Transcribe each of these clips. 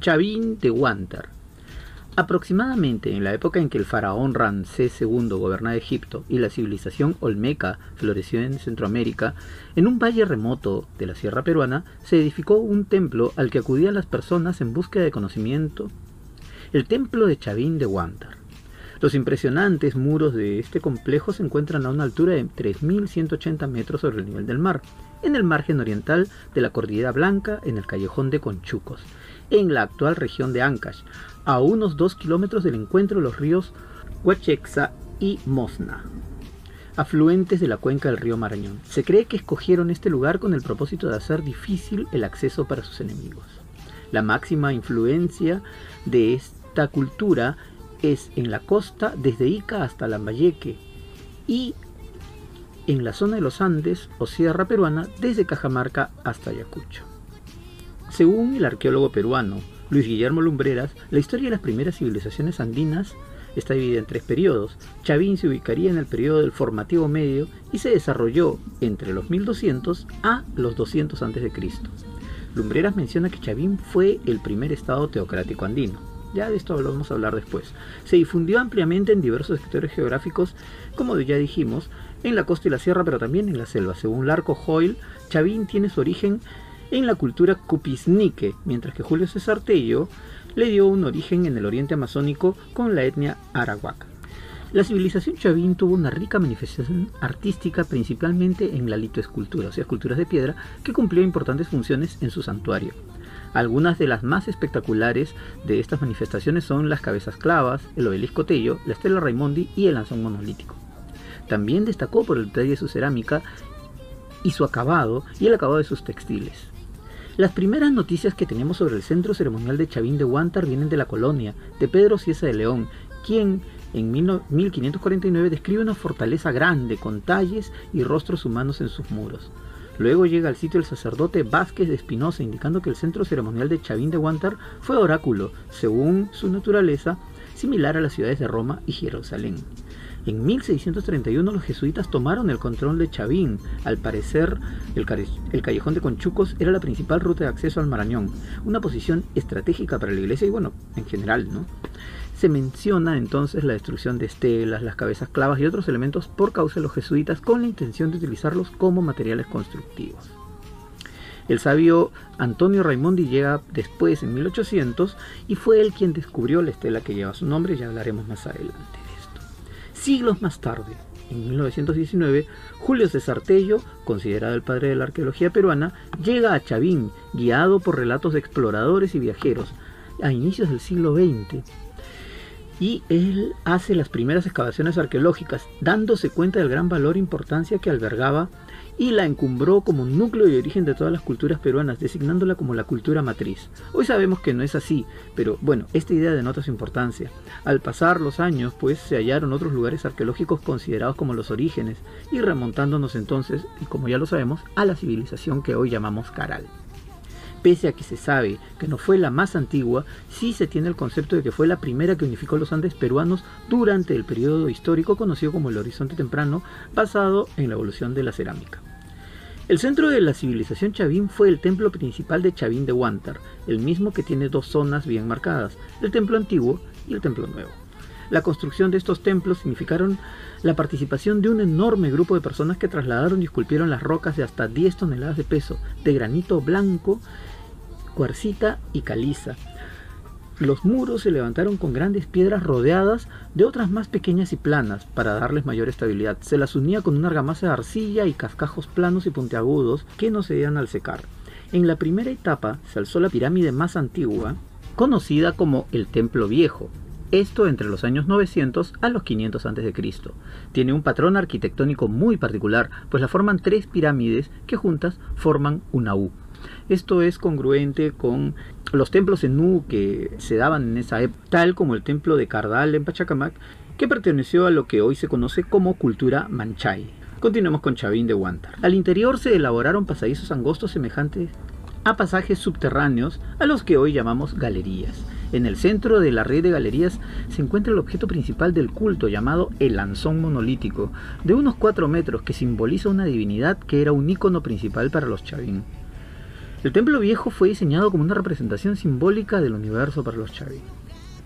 Chavín de Huántar. Aproximadamente en la época en que el faraón Ramsés II gobernaba Egipto y la civilización olmeca floreció en Centroamérica, en un valle remoto de la sierra peruana se edificó un templo al que acudían las personas en búsqueda de conocimiento, el templo de Chavín de Huántar. Los impresionantes muros de este complejo se encuentran a una altura de 3.180 metros sobre el nivel del mar, en el margen oriental de la Cordillera Blanca, en el callejón de Conchucos, en la actual región de Ancash, a unos 2 kilómetros del encuentro de los ríos Huachexa y Mosna, afluentes de la cuenca del río Marañón. Se cree que escogieron este lugar con el propósito de hacer difícil el acceso para sus enemigos. La máxima influencia de esta cultura es en la costa desde Ica hasta Lambayeque y en la zona de los Andes o Sierra Peruana desde Cajamarca hasta Ayacucho. Según el arqueólogo peruano Luis Guillermo Lumbreras, la historia de las primeras civilizaciones andinas está dividida en tres periodos. Chavín se ubicaría en el periodo del formativo medio y se desarrolló entre los 1200 a los 200 a.C. Lumbreras menciona que Chavín fue el primer estado teocrático andino. Ya de esto vamos a hablar después. Se difundió ampliamente en diversos sectores geográficos, como ya dijimos, en la costa y la sierra, pero también en la selva. Según Larco Hoyle, Chavín tiene su origen en la cultura cupisnique, mientras que Julio César Tello le dio un origen en el oriente amazónico con la etnia arahuaca. La civilización chavín tuvo una rica manifestación artística principalmente en la litoescultura, o sea, esculturas de piedra, que cumplió importantes funciones en su santuario. Algunas de las más espectaculares de estas manifestaciones son las cabezas clavas, el obelisco Tello, la estela Raimondi y el lanzón monolítico. También destacó por el detalle de su cerámica y su acabado y el acabado de sus textiles. Las primeras noticias que tenemos sobre el centro ceremonial de Chavín de Huántar vienen de la colonia, de Pedro Ciesa de León, quien en 1549 describe una fortaleza grande con talles y rostros humanos en sus muros. Luego llega al sitio el sacerdote Vázquez de Espinosa, indicando que el centro ceremonial de Chavín de Huántar fue oráculo, según su naturaleza, similar a las ciudades de Roma y Jerusalén. En 1631 los jesuitas tomaron el control de Chavín. Al parecer, el, callejón de Conchucos era la principal ruta de acceso al Marañón, una posición estratégica para la iglesia y bueno, en general, ¿no? Se menciona entonces la destrucción de estelas, las cabezas clavas y otros elementos por causa de los jesuitas con la intención de utilizarlos como materiales constructivos. El sabio Antonio Raimondi llega después, en 1800, y fue él quien descubrió la estela que lleva su nombre, ya hablaremos más adelante. Siglos más tarde, en 1919, Julio César Tello, considerado el padre de la arqueología peruana, llega a Chavín, guiado por relatos de exploradores y viajeros, a inicios del siglo XX, y él hace las primeras excavaciones arqueológicas, dándose cuenta del gran valor e importancia que albergaba y la encumbró como núcleo y origen de todas las culturas peruanas, designándola como la cultura matriz. Hoy sabemos que no es así, pero bueno, esta idea denota su importancia. Al pasar los años, pues se hallaron otros lugares arqueológicos considerados como los orígenes, y remontándonos entonces, y como ya lo sabemos, a la civilización que hoy llamamos Caral. Pese a que se sabe que no fue la más antigua, sí se tiene el concepto de que fue la primera que unificó los Andes peruanos durante el periodo histórico conocido como el Horizonte Temprano, basado en la evolución de la cerámica. El centro de la civilización Chavín fue el templo principal de Chavín de Huántar, el mismo que tiene dos zonas bien marcadas, el templo antiguo y el templo nuevo. La construcción de estos templos significaron la participación de un enorme grupo de personas que trasladaron y esculpieron las rocas de hasta 10 toneladas de peso, de granito blanco, cuarcita y caliza. Los muros se levantaron con grandes piedras rodeadas de otras más pequeñas y planas para darles mayor estabilidad. Se las unía con una argamasa de arcilla y cascajos planos y puntiagudos que no cedían al secar. En la primera etapa se alzó la pirámide más antigua, conocida como el Templo Viejo, esto entre los años 900 a los 500 a.C. Tiene un patrón arquitectónico muy particular, pues la forman tres pirámides que juntas forman una U. Esto es congruente con los templos en U que se daban en esa época, tal como el templo de Cardal en Pachacamac, que perteneció a lo que hoy se conoce como cultura manchay. Continuemos con Chavín de Huántar. Al interior se elaboraron pasadizos angostos semejantes a pasajes subterráneos a los que hoy llamamos galerías. En el centro de la red de galerías se encuentra el objeto principal del culto llamado el lanzón monolítico, de unos 4 metros que simboliza una divinidad que era un icono principal para los chavín. El templo viejo fue diseñado como una representación simbólica del universo para los Chavín.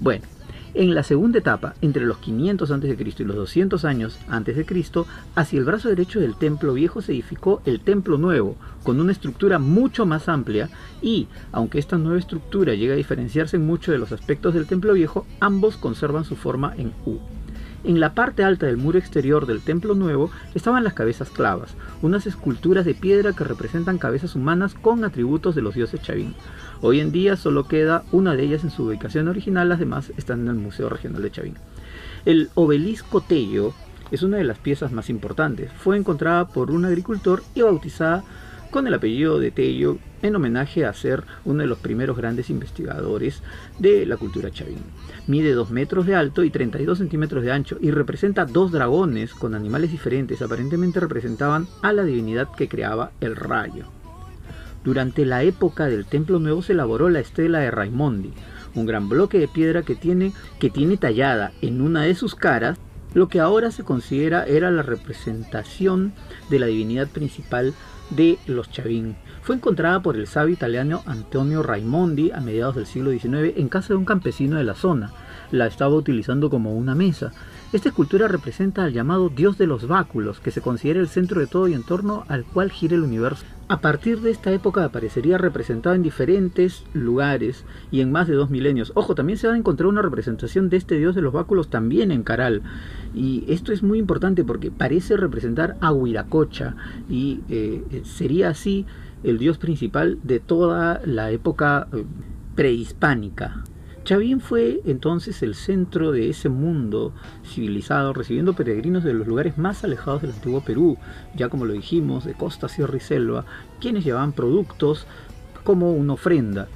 Bueno, en la segunda etapa, entre los 500 a.C. y los 200 años a.C., hacia el brazo derecho del templo viejo se edificó el templo nuevo, con una estructura mucho más amplia y, aunque esta nueva estructura llega a diferenciarse en mucho de los aspectos del templo viejo, ambos conservan su forma en U. En la parte alta del muro exterior del templo nuevo estaban las cabezas clavas, unas esculturas de piedra que representan cabezas humanas con atributos de los dioses Chavín. Hoy en día solo queda una de ellas en su ubicación original, las demás están en el Museo Regional de Chavín. El obelisco Tello es una de las piezas más importantes. Fue encontrada por un agricultor y bautizada con el apellido de Tello en homenaje a ser uno de los primeros grandes investigadores de la cultura chavín. Mide 2 metros de alto y 32 centímetros de ancho y representa dos dragones con animales diferentes. Aparentemente representaban a la divinidad que creaba el rayo. Durante la época del Templo Nuevo se elaboró la estela de Raimondi, un gran bloque de piedra que tiene, que tiene tallada en una de sus caras lo que ahora se considera era la representación de la divinidad principal de los Chavín. Fue encontrada por el sabio italiano Antonio Raimondi a mediados del siglo XIX en casa de un campesino de la zona. La estaba utilizando como una mesa. Esta escultura representa al llamado Dios de los báculos, que se considera el centro de todo y en torno al cual gira el universo. A partir de esta época aparecería representado en diferentes lugares y en más de dos milenios. Ojo, también se va a encontrar una representación de este Dios de los báculos también en Caral. Y esto es muy importante porque parece representar a Huiracocha y eh, sería así el dios principal de toda la época eh, prehispánica. Chavín fue entonces el centro de ese mundo civilizado, recibiendo peregrinos de los lugares más alejados del antiguo Perú, ya como lo dijimos, de costa, sierra y selva, quienes llevaban productos como una ofrenda.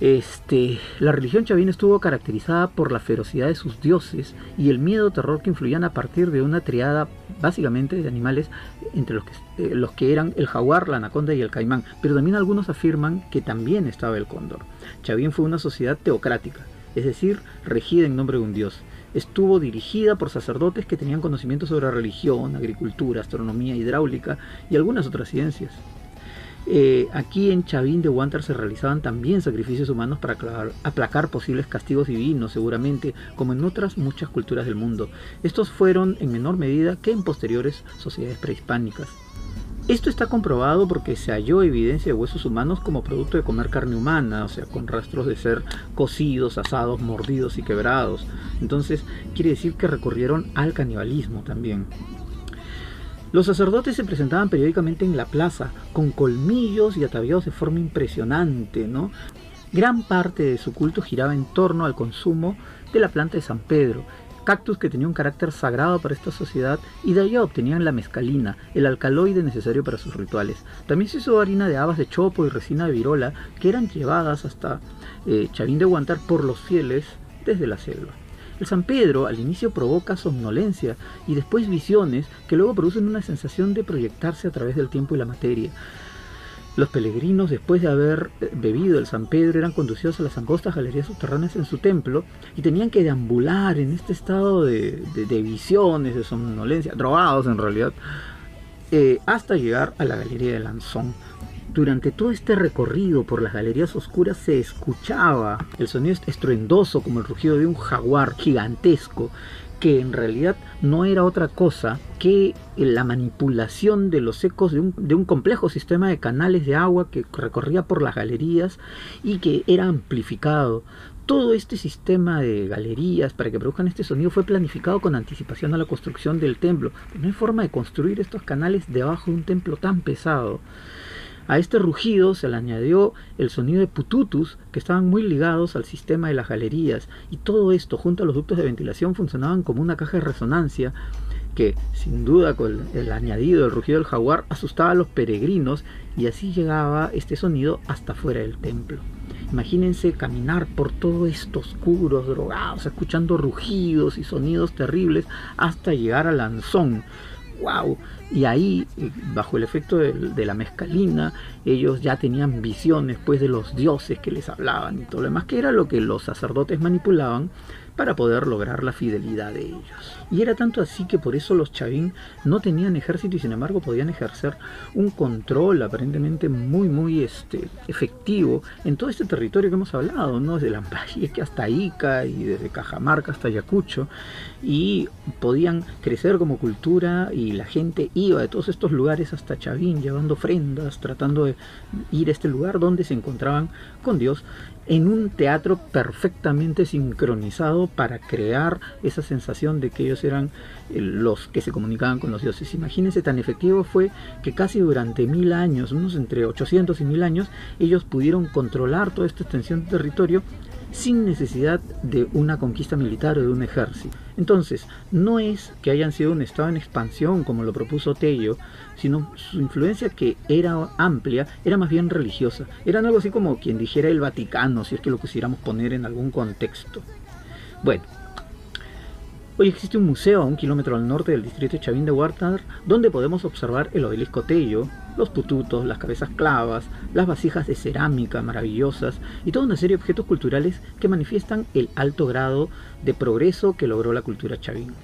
Este, la religión chavín estuvo caracterizada por la ferocidad de sus dioses y el miedo terror que influían a partir de una triada básicamente de animales entre los que, eh, los que eran el jaguar, la anaconda y el caimán, pero también algunos afirman que también estaba el cóndor. Chavín fue una sociedad teocrática, es decir, regida en nombre de un dios. Estuvo dirigida por sacerdotes que tenían conocimientos sobre religión, agricultura, astronomía, hidráulica y algunas otras ciencias. Eh, aquí en Chavín de Huántar se realizaban también sacrificios humanos para aplacar posibles castigos divinos, seguramente, como en otras muchas culturas del mundo. Estos fueron en menor medida que en posteriores sociedades prehispánicas. Esto está comprobado porque se halló evidencia de huesos humanos como producto de comer carne humana, o sea, con rastros de ser cocidos, asados, mordidos y quebrados. Entonces, quiere decir que recurrieron al canibalismo también. Los sacerdotes se presentaban periódicamente en la plaza, con colmillos y ataviados de forma impresionante, ¿no? Gran parte de su culto giraba en torno al consumo de la planta de San Pedro, cactus que tenía un carácter sagrado para esta sociedad y de allá obtenían la mescalina, el alcaloide necesario para sus rituales. También se usó harina de habas de chopo y resina de virola que eran llevadas hasta eh, Chavín de Guantar por los fieles desde la selva. El San Pedro al inicio provoca somnolencia y después visiones que luego producen una sensación de proyectarse a través del tiempo y la materia. Los peregrinos, después de haber eh, bebido el San Pedro, eran conducidos a las angostas galerías subterráneas en su templo y tenían que deambular en este estado de, visiones, de somnolencia, drogados en realidad, eh, hasta llegar a la galería de Lanzón durante todo este recorrido por las galerías oscuras se escuchaba el sonido estruendoso como el rugido de un jaguar gigantesco que en realidad no era otra cosa que la manipulación de los ecos de un, de un, complejo sistema de canales de agua que recorría por las galerías y que era amplificado. Todo este sistema de galerías para que produzcan este sonido fue planificado con anticipación a la construcción del templo. No hay forma de construir estos canales debajo de un templo tan pesado. A este rugido se le añadió el sonido de pututus que estaban muy ligados al sistema de las galerías y todo esto junto a los ductos de ventilación funcionaban como una caja de resonancia que sin duda con el, añadido del rugido del jaguar asustaba a los peregrinos y así llegaba este sonido hasta fuera del templo. Imagínense caminar por todo esto oscuros, drogados, escuchando rugidos y sonidos terribles hasta llegar al Lanzón. ¡Wow! Y ahí, eh, bajo el efecto de, la mezcalina, ellos ya tenían visiones pues de los dioses que les hablaban y todo lo demás, que era lo que los sacerdotes manipulaban para poder lograr la fidelidad de ellos. Y era tanto así que por eso los Chavín no tenían ejército y sin embargo podían ejercer un control aparentemente muy muy este, efectivo en todo este territorio que hemos hablado, ¿no? desde Lambayeque hasta Ica y desde Cajamarca hasta Ayacucho y podían crecer como cultura y la gente iba de todos estos lugares hasta Chavín llevando ofrendas, tratando de ir a este lugar donde se encontraban con Dios en un teatro perfectamente sincronizado para crear esa sensación de que ellos eran eh, los que se comunicaban con los dioses. Imagínense, tan efectivo fue que casi durante mil años, unos entre 800 y mil años, ellos pudieron controlar toda esta extensión de territorio sin necesidad de una conquista militar o de un ejército. Entonces, no es que hayan sido un estado en expansión como lo propuso Tello, sino su influencia que era amplia, era más bien religiosa. Era algo así como quien dijera el Vaticano, si es que lo quisiéramos poner en algún contexto. Bueno, Hoy existe un museo a un kilómetro al norte del distrito de Chavín de Huartar donde podemos observar el obelisco Tello, los pututos, las cabezas clavas, las vasijas de cerámica maravillosas y toda una serie de objetos culturales que manifiestan el alto grado de progreso que logró la cultura chavín.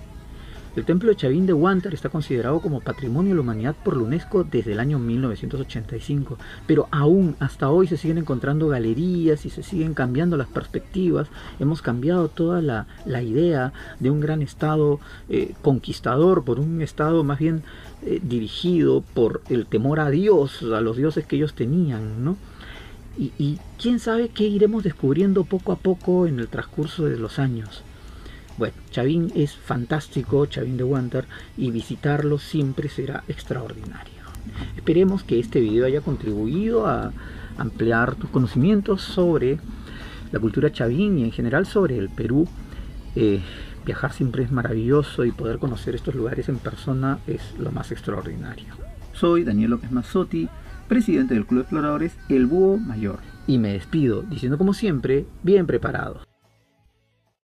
El templo de Chavín de Huántar está considerado como Patrimonio de la Humanidad por la UNESCO desde el año 1985, pero aún hasta hoy se siguen encontrando galerías y se siguen cambiando las perspectivas. Hemos cambiado toda la, idea de un gran Estado eh, conquistador por un Estado más bien eh, dirigido por el temor a Dios, a los dioses que ellos tenían, ¿no? Y, y quién sabe qué iremos descubriendo poco a poco en el transcurso de los años. Bueno, Chavín es fantástico, Chavín de Wanter, y visitarlo siempre será extraordinario. Esperemos que este video haya contribuido a ampliar tus conocimientos sobre la cultura chavín y en general sobre el Perú. Eh, viajar siempre es maravilloso y poder conocer estos lugares en persona es lo más extraordinario. Soy Daniel López Mazzotti, presidente del Club de Exploradores El Búho Mayor. Y me despido diciendo como siempre, bien preparados.